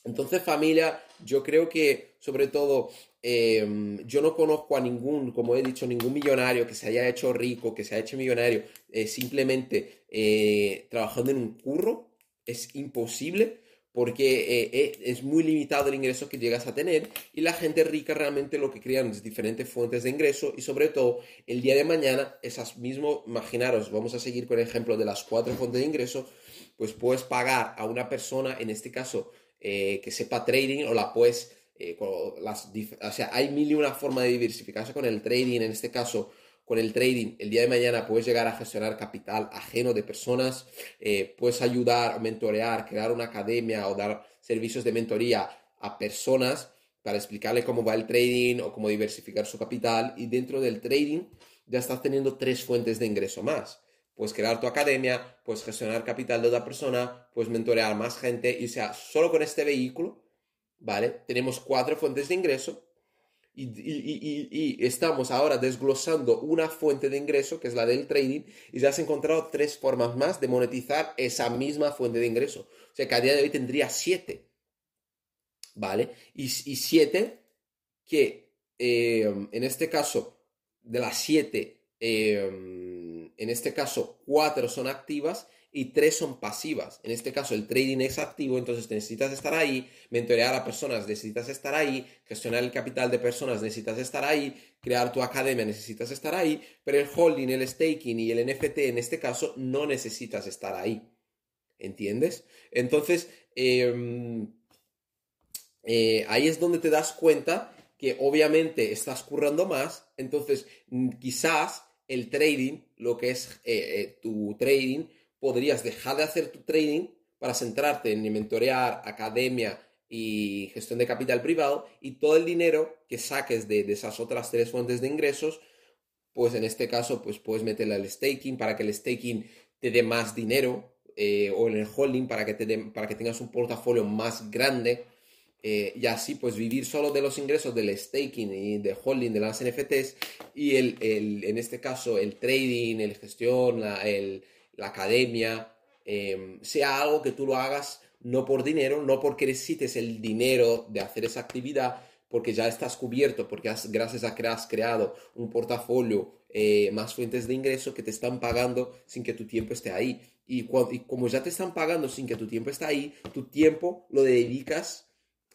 Entonces, familia, yo creo que, sobre todo, em, yo no conozco a ningún, como he dicho, ningún millonario que se haya hecho rico, que se haya hecho millonario eh, simplemente eh, trabajando en un curro. Es imposible porque eh, es muy limitado el ingreso que llegas a tener y la gente rica realmente lo que crean es diferentes fuentes de ingreso y sobre todo el día de mañana esas mismo, imaginaros, vamos a seguir con el ejemplo de las cuatro fuentes de ingreso, pues puedes pagar a una persona, en este caso, que sepa trading o la puedes eh, las, o sea, hay mil y una forma de diversificarse con el trading. En este caso, con el trading, el día de mañana puedes llegar a gestionar capital ajeno de personas, eh, puedes ayudar, mentorear, crear una academia o dar servicios de mentoría a personas para explicarle cómo va el trading o cómo diversificar su capital. Y dentro del trading ya estás teniendo tres fuentes de ingreso más. Puedes crear tu academia, puedes gestionar capital de otra persona, puedes mentorear más gente. Y o sea, solo con este vehículo ¿vale? Tenemos cuatro fuentes de ingreso y, estamos ahora desglosando una fuente de ingreso, que es la del trading, y ya has encontrado tres formas más de monetizar esa misma fuente de ingreso. O sea que a día de hoy tendría siete, ¿vale? Y, siete que eh, en este caso, de las siete, eh, en este caso, cuatro son activas y tres son pasivas. En este caso, el trading es activo, entonces necesitas estar ahí, mentorear a personas, necesitas estar ahí, gestionar el capital de personas, necesitas estar ahí, crear tu academia, necesitas estar ahí, pero el holding, el staking y el NFT, en este caso, no necesitas estar ahí. ¿Entiendes? Entonces, em, eh, ahí es donde te das cuenta que obviamente estás currando más, entonces quizás el trading, lo que es eh, eh, tu trading, podrías dejar de hacer tu trading para centrarte en mentorear, academia y gestión de capital privado y todo el dinero que saques de, esas otras tres fuentes de ingresos, pues en este caso pues puedes meterle al staking para que el staking te dé más dinero eh, o en el holding para que, te para que tengas un portafolio más grande eh, y así pues vivir solo de los ingresos del staking y de holding de las NFTs y el, en este caso el trading, el gestión, el la academia, em, sea algo que tú lo hagas no por dinero, no porque necesites el dinero de hacer esa actividad, porque ya estás cubierto, porque gracias a que has creado un portafolio, eh, más fuentes de ingreso que te están pagando sin que tu tiempo esté ahí. Y, como ya te están pagando sin que tu tiempo esté ahí, tu tiempo lo dedicas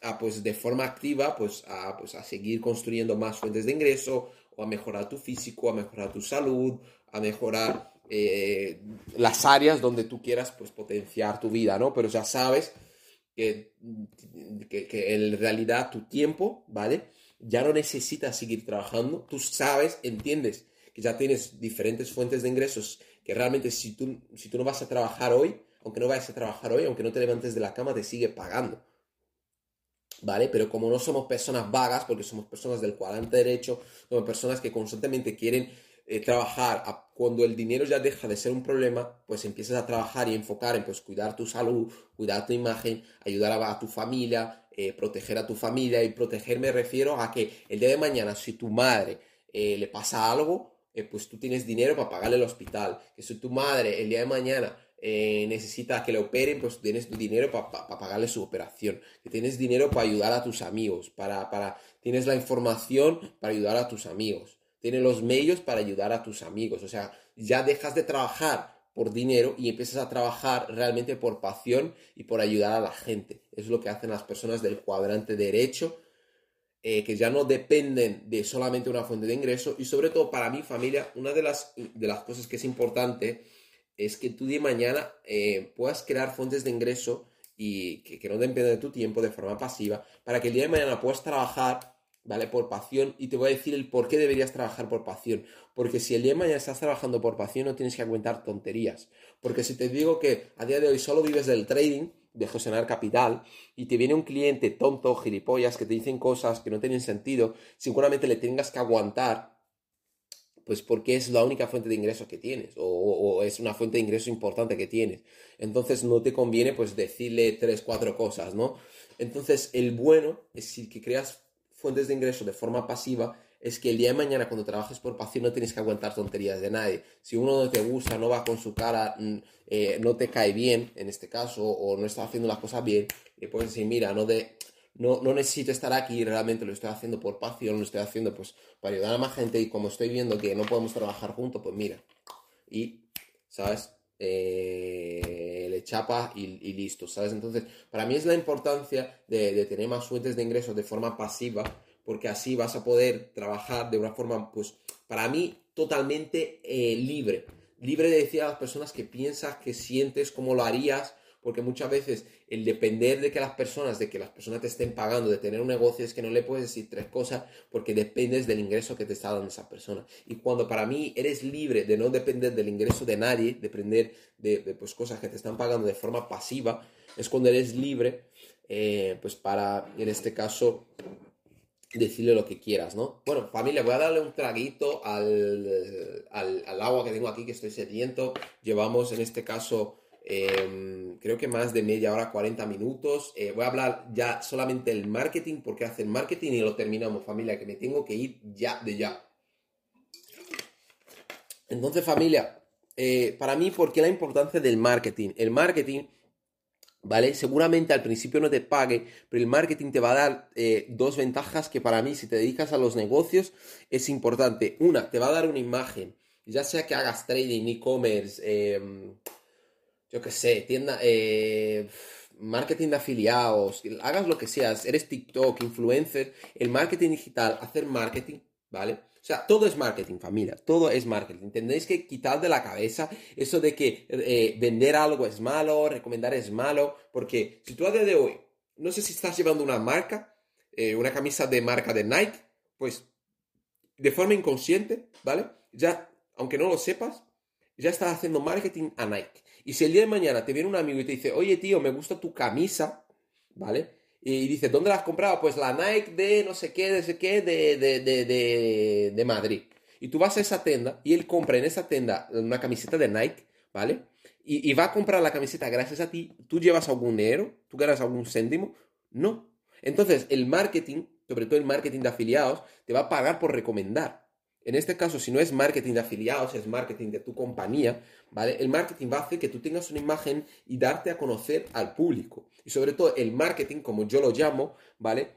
a, pues, de forma activa pues, a, pues, a seguir construyendo más fuentes de ingreso, o a mejorar tu físico, a mejorar tu salud, a mejorar eh, las áreas donde tú quieras pues potenciar tu vida, ¿no? Pero ya sabes que, que, en realidad tu tiempo, ¿vale? Ya no necesitas seguir trabajando, tú sabes, entiendes que ya tienes diferentes fuentes de ingresos, que realmente si tú, si tú no vas a trabajar hoy, aunque no vayas a trabajar hoy, aunque no te levantes de la cama, te sigue pagando. ¿Vale? Pero como no somos personas vagas, porque somos personas del cuadrante derecho, somos personas que constantemente quieren eh, trabajar, cuando el dinero ya deja de ser un problema, pues empiezas a trabajar y enfocar en pues, cuidar tu salud, cuidar tu imagen, ayudar a, tu familia, eh, proteger a tu familia. Y proteger me refiero a que el día de mañana, si tu madre eh, le pasa algo, pues tú tienes dinero para pagarle el hospital. Que si tu madre el día de mañana eh, necesita que le operen, pues tienes dinero para pagarle su operación, tienes dinero para ayudar a tus amigos, para, para, tienes la información para ayudar a tus amigos, tienes los medios para ayudar a tus amigos, o sea, ya dejas de trabajar por dinero y empiezas a trabajar realmente por pasión y por ayudar a la gente. Es lo que hacen las personas del cuadrante derecho, eh, que ya no dependen de solamente una fuente de ingreso y sobre todo para mi familia, una de las, de las cosas que es importante es que tú de mañana eh, puedas crear fuentes de ingreso y que, que no dependen de tu tiempo de forma pasiva para que el día de mañana puedas trabajar ¿vale? Por pasión. Y te voy a decir el por qué deberías trabajar por pasión. Porque si el día de mañana estás trabajando por pasión, no tienes que aguantar tonterías. Porque si te digo que a día de hoy solo vives del trading, de gestionar capital, y te viene un cliente tonto, gilipollas, que te dicen cosas que no tienen sentido, seguramente le tengas que aguantar, pues porque es la única fuente de ingreso que tienes, o, es una fuente de ingreso importante que tienes. Entonces no te conviene pues decirle tres, cuatro cosas, ¿no? Entonces el bueno es si que creas fuentes de ingreso de forma pasiva es que el día de mañana cuando trabajes por pasión no tienes que aguantar tonterías de nadie. Si uno no te gusta, no va con su cara, mm, eh, no te cae bien, en este caso, o no está haciendo las cosas bien, le puedes decir, mira, no, de, no, no necesito estar aquí, realmente lo estoy haciendo por pasión, lo estoy haciendo pues para ayudar a más gente y como estoy viendo que no podemos trabajar juntos, pues mira. Y, ¿sabes? Eh, le chapa y, listo, ¿sabes? Entonces, para mí es la importancia de, tener más fuentes de ingresos de forma pasiva, porque así vas a poder trabajar de una forma, pues, para mí, totalmente eh, libre. Libre de decir a las personas que piensas, que sientes, cómo lo harías, porque muchas veces el depender de que las personas, de que las personas te estén pagando, de tener un negocio, es que no le puedes decir tres cosas porque dependes del ingreso que te está dando esa persona. Y cuando para mí eres libre de no depender del ingreso de nadie, depender de, pues, cosas que te están pagando de forma pasiva, es cuando eres libre, eh, pues para, en este caso, decirle lo que quieras, ¿no? Bueno, familia, voy a darle un traguito al, al, al agua que tengo aquí, que estoy sediento. Llevamos, en este caso, Em, creo que más de media hora, 40 minutos. Eh, voy a hablar ya solamente del marketing, porque hacen marketing y lo terminamos, familia, que me tengo que ir ya de ya. Entonces, familia, eh, para mí, ¿por qué la importancia del marketing? El marketing, ¿vale? Seguramente al principio no te pague, pero el marketing te va a dar eh, dos ventajas que para mí, si te dedicas a los negocios, es importante. Una, te va a dar una imagen, ya sea que hagas trading, e-commerce, em, yo qué sé, tienda, eh, marketing de afiliados, hagas lo que seas, eres TikTok, influencer, el marketing digital, hacer marketing, ¿vale? O sea, todo es marketing, familia, todo es marketing. Tendréis que quitar de la cabeza eso de que eh, vender algo es malo, recomendar es malo, porque si tú a día de hoy, no sé si estás llevando una marca, eh, una camisa de marca de Nike, pues de forma inconsciente, ¿vale? Ya, aunque no lo sepas, ya estás haciendo marketing a Nike. Y si el día de mañana te viene un amigo y te dice, oye tío, me gusta tu camisa, ¿vale? Y dice, ¿dónde la has comprado? Pues la Nike de no sé qué, de sé qué, de, de, de, de, Madrid. Y tú vas a esa tienda y él compra en esa tienda una camiseta de Nike, ¿vale? Y, y, va a comprar la camiseta gracias a ti. ¿Tú llevas algún dinero? ¿Tú ganas algún céntimo? No. Entonces, el marketing, sobre todo el marketing de afiliados, te va a pagar por recomendar. En este caso, si no es marketing de afiliados, es marketing de tu compañía, ¿vale? El marketing va a hacer que tú tengas una imagen y darte a conocer al público. Y sobre todo el marketing, como yo lo llamo, ¿vale?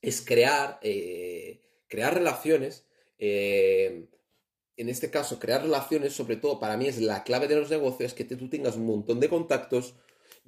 Es crear, eh, crear relaciones. Eh, en este caso, crear relaciones, sobre todo para mí es la clave de los negocios, que tú tengas un montón de contactos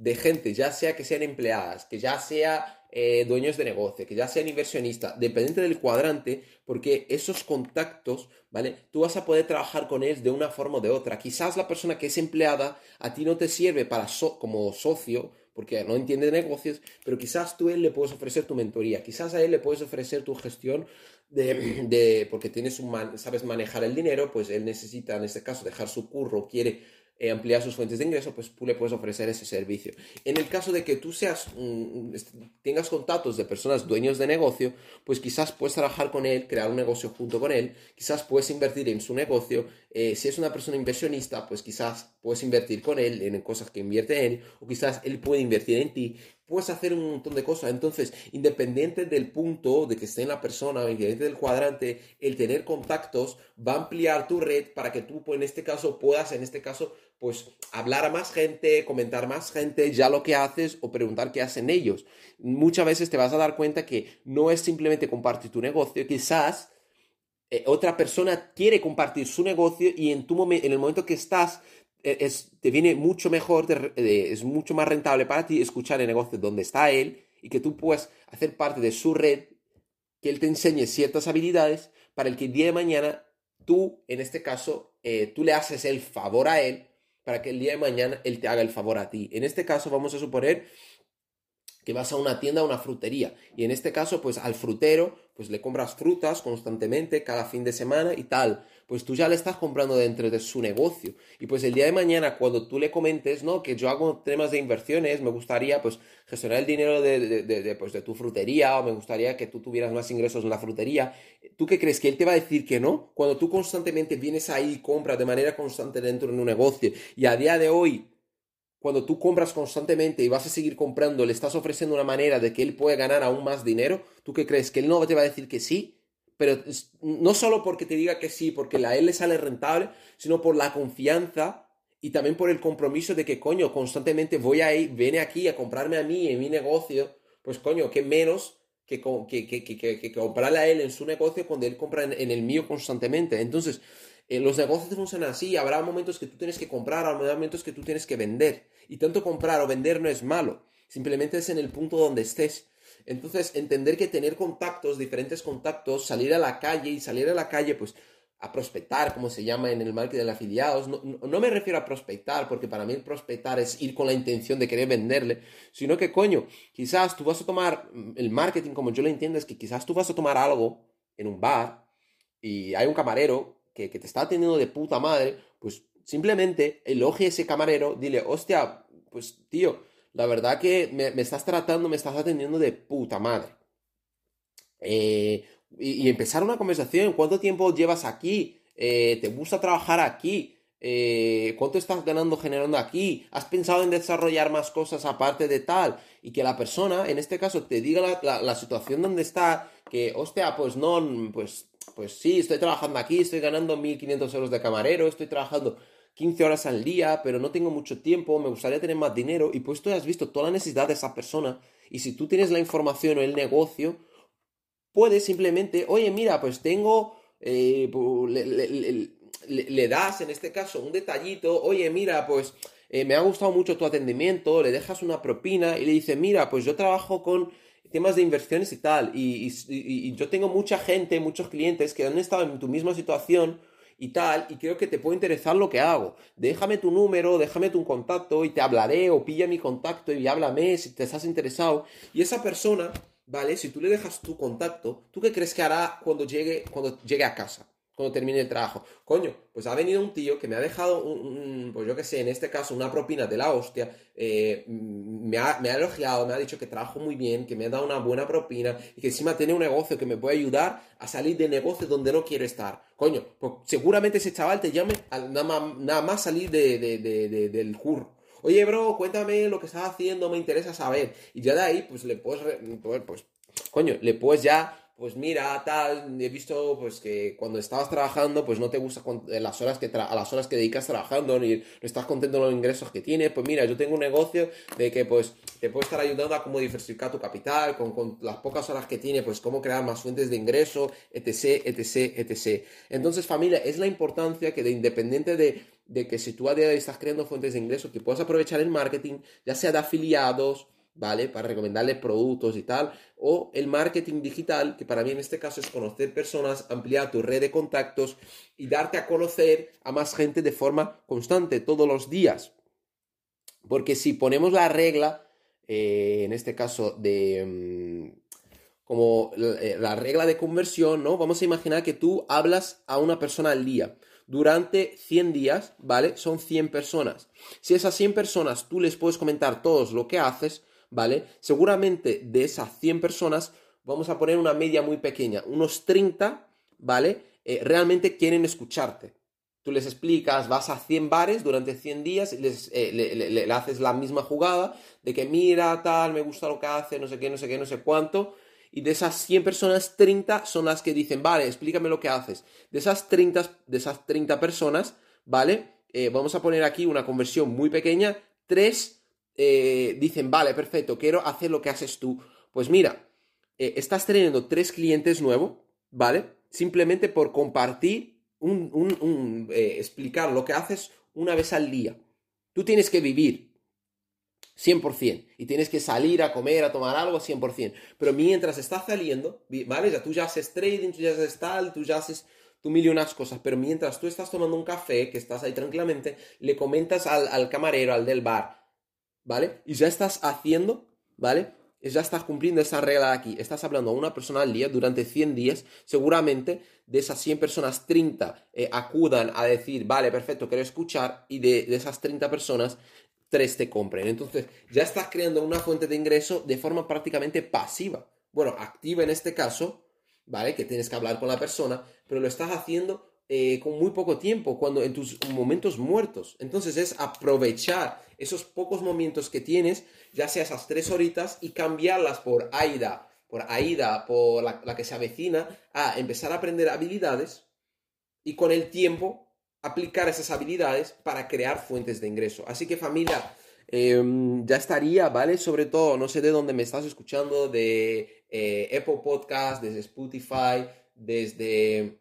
de gente, ya sea que sean empleadas, que ya sea eh, dueños de negocio, que ya sean inversionistas, dependiente del cuadrante, porque esos contactos, ¿vale? Tú vas a poder trabajar con ellos de una forma o de otra. Quizás la persona que es empleada a ti no te sirve para como socio, porque no entiende negocios, pero quizás tú a él le puedes ofrecer tu mentoría, quizás a él le puedes ofrecer tu gestión de, de porque tienes un sabes manejar el dinero, pues él necesita en este caso dejar su curro, quiere eh, ampliar sus fuentes de ingreso, pues tú le puedes ofrecer ese servicio. En el caso de que tú seas, tengas contactos de personas dueños de negocio, pues quizás puedes trabajar con él, crear un negocio junto con él, quizás puedes invertir en su negocio. Eh, si es una persona inversionista, pues quizás puedes invertir con él en cosas que invierte él, o quizás él puede invertir en ti puedes hacer un montón de cosas. Entonces, independiente del punto de que esté en la persona, independiente del cuadrante, el tener contactos va a ampliar tu red para que tú, pues, en este caso, puedas, en este caso, pues, hablar a más gente, comentar más gente ya lo que haces o preguntar qué hacen ellos. Muchas veces te vas a dar cuenta que no es simplemente compartir tu negocio, quizás eh, otra persona quiere compartir su negocio y en, tu en el momento que estás es, te viene mucho mejor, es mucho más rentable para ti escuchar el negocio donde está él y que tú puedas hacer parte de su red, que él te enseñe ciertas habilidades para el que el día de mañana tú, en este caso, eh, tú le haces el favor a él para que el día de mañana él te haga el favor a ti. En este caso vamos a suponer que vas a una tienda, a una frutería. Y en este caso, pues al frutero, pues le compras frutas constantemente, cada fin de semana y tal. Pues tú ya le estás comprando dentro de su negocio. Y pues el día de mañana, cuando tú le comentes, no, que yo hago temas de inversiones, me gustaría pues gestionar el dinero de, de, pues, de tu frutería, o me gustaría que tú tuvieras más ingresos en la frutería. ¿Tú qué crees? ¿Que él te va a decir que no? Cuando tú constantemente vienes ahí y compras de manera constante dentro de un negocio y a día de hoy cuando tú compras constantemente y vas a seguir comprando, le estás ofreciendo una manera de que él pueda ganar aún más dinero, ¿tú qué crees? ¿Que él no te va a decir que sí? Pero no solo porque te diga que sí, porque a él le sale rentable, sino por la confianza y también por el compromiso de que, coño, constantemente voy a ir, viene aquí a comprarme a mí en mi negocio, pues coño, qué menos que, que, que, comprarle a él en su negocio cuando él compra en el mío constantemente. Entonces, eh, los negocios funcionan así, habrá momentos que tú tienes que comprar, habrá momentos que tú tienes que vender. Y tanto comprar o vender no es malo, simplemente es en el punto donde estés. Entonces, entender que tener contactos, diferentes contactos, salir a la calle y salir a la calle, pues a prospectar, como se llama en el marketing de afiliados. No, no, me refiero a prospectar, porque para mí prospectar es ir con la intención de querer venderle, sino que, coño, quizás tú vas a tomar, el marketing como yo lo entiendo es que quizás tú vas a tomar algo en un bar y hay un camarero que, te está atendiendo de puta madre, pues simplemente elogie a ese camarero, dile, hostia, pues tío, la verdad que me, estás tratando, me estás atendiendo de puta madre. Eh, y, empezar una conversación, ¿cuánto tiempo llevas aquí? Eh, ¿Te gusta trabajar aquí? Eh, ¿Cuánto estás ganando generando aquí? ¿Has pensado en desarrollar más cosas aparte de tal? Y que la persona, en este caso, te diga la, la situación donde está, que, hostia, pues no, pues pues sí, estoy trabajando aquí, estoy ganando 1.500 euros de camarero, estoy trabajando 15 horas al día, pero no tengo mucho tiempo, me gustaría tener más dinero, y pues tú has visto toda la necesidad de esa persona, y si tú tienes la información o el negocio, puedes simplemente, oye, mira, pues tengo, eh, le, das en este caso un detallito, oye, mira, pues eh, me ha gustado mucho tu atendimiento, le dejas una propina y le dices, mira, pues yo trabajo con temas de inversiones y tal. Y, yo tengo mucha gente, muchos clientes que han estado en tu misma situación y tal, y creo que te puede interesar lo que hago. Déjame tu número, déjame tu contacto y te hablaré o pilla mi contacto y háblame si te estás interesado. Y esa persona, ¿vale? Si tú le dejas tu contacto, ¿tú qué crees que hará cuando llegue, cuando llegue a casa? Termine el trabajo. Coño, pues ha venido un tío que me ha dejado, un, pues yo qué sé, en este caso una propina de la hostia, eh, me, ha, me, ha, elogiado, me ha dicho que trabajo muy bien, que me ha dado una buena propina y que encima tiene un negocio que me puede ayudar a salir de negocio donde no quiero estar. Coño, pues seguramente ese chaval te llame nada, más, nada más salir de, del curro. Oye, bro, cuéntame lo que estás haciendo, me interesa saber. Y ya de ahí, pues le puedes, pues, pues coño, le puedes ya pues mira, tal, he visto pues que cuando estabas trabajando, pues no te gusta las horas que a las horas que dedicas trabajando, ni no estás contento con los ingresos que tienes, pues mira, yo tengo un negocio de que pues te puedo estar ayudando a cómo diversificar tu capital, con, las pocas horas que tiene, pues cómo crear más fuentes de ingreso, etc, etc, etc. Entonces, familia, es la importancia que de independiente de, de que si tú a día de hoy estás creando fuentes de ingreso, que puedas aprovechar el marketing, ya sea de afiliados, ¿vale? Para recomendarle productos y tal. O el marketing digital, que para mí en este caso es conocer personas, ampliar tu red de contactos y darte a conocer a más gente de forma constante, todos los días. Porque si ponemos la regla, eh, en este caso de... Mm, como eh, la regla de conversión, ¿no? Vamos a imaginar que tú hablas a una persona al día durante 100 días, ¿vale? Son 100 personas. Si esas 100 personas tú les puedes comentar todos lo que haces, ¿vale? Seguramente de esas 100 personas, vamos a poner una media muy pequeña, unos 30, ¿vale? Eh, realmente quieren escucharte. Tú les explicas, vas a 100 bares durante 100 días, les, eh, le, haces la misma jugada de que mira, tal, me gusta lo que hace, no sé qué, no sé qué, no sé cuánto. Y de esas 100 personas, 30 son las que dicen, vale, explícame lo que haces. De esas 30, de esas 30 personas, ¿vale? Eh, vamos a poner aquí una conversión muy pequeña. 3 eh, dicen, vale, perfecto, quiero hacer lo que haces tú. Pues mira, estás teniendo 3 clientes nuevos, ¿vale? Simplemente por compartir un, eh, explicar lo que haces una vez al día. Tú tienes que vivir 100% y tienes que salir a comer, a tomar algo 100%. Pero mientras estás saliendo, ¿vale? Ya tú ya haces trading, tú ya haces tal, tú ya haces tú mil y unas cosas, pero mientras tú estás tomando un café, que estás ahí tranquilamente, le comentas al, al camarero, al del bar, ¿vale? Y ya estás haciendo, ¿vale? ya estás cumpliendo esa regla de aquí. Estás hablando a una persona al día durante 100 días. Seguramente de esas 100 personas, 30 eh, acudan a decir, vale, perfecto, quiero escuchar. Y de, esas 30 personas, 3 te compren. Entonces ya estás creando una fuente de ingreso de forma prácticamente pasiva. Bueno, activa en este caso, ¿vale? Que tienes que hablar con la persona, pero lo estás haciendo eh, con muy poco tiempo, cuando en tus momentos muertos. Entonces es aprovechar esos pocos momentos que tienes, ya sea esas tres horitas, y cambiarlas por AIDA, por AIDA, por la, que se avecina, a empezar a aprender habilidades y con el tiempo aplicar esas habilidades para crear fuentes de ingreso. Así que familia, em, ya estaría, ¿vale? Sobre todo, no sé de dónde me estás escuchando, de eh, Apple Podcast, desde Spotify, desde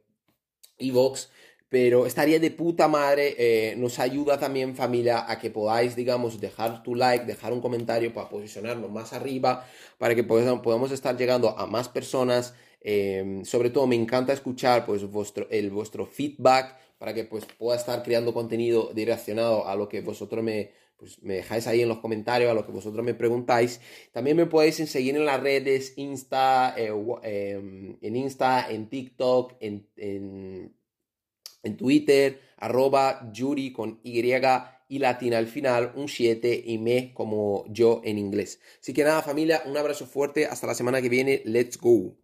Evox, pero estaría de puta madre, eh, nos ayuda también familia a que podáis, digamos, dejar tu like, dejar un comentario para posicionarnos más arriba, para que podamos estar llegando a más personas. Eh, sobre todo me encanta escuchar pues vuestro, el, vuestro feedback para que pues pueda estar creando contenido direccionado a lo que vosotros me, pues, me dejáis ahí en los comentarios, a lo que vosotros me preguntáis. También me podéis seguir en las redes, Insta, eh, en Insta, en TikTok, en, en, Twitter, arroba Yuri con Y y latina al final, un 7 y me como yo en inglés. Así que nada familia, un abrazo fuerte, hasta la semana que viene, let's go.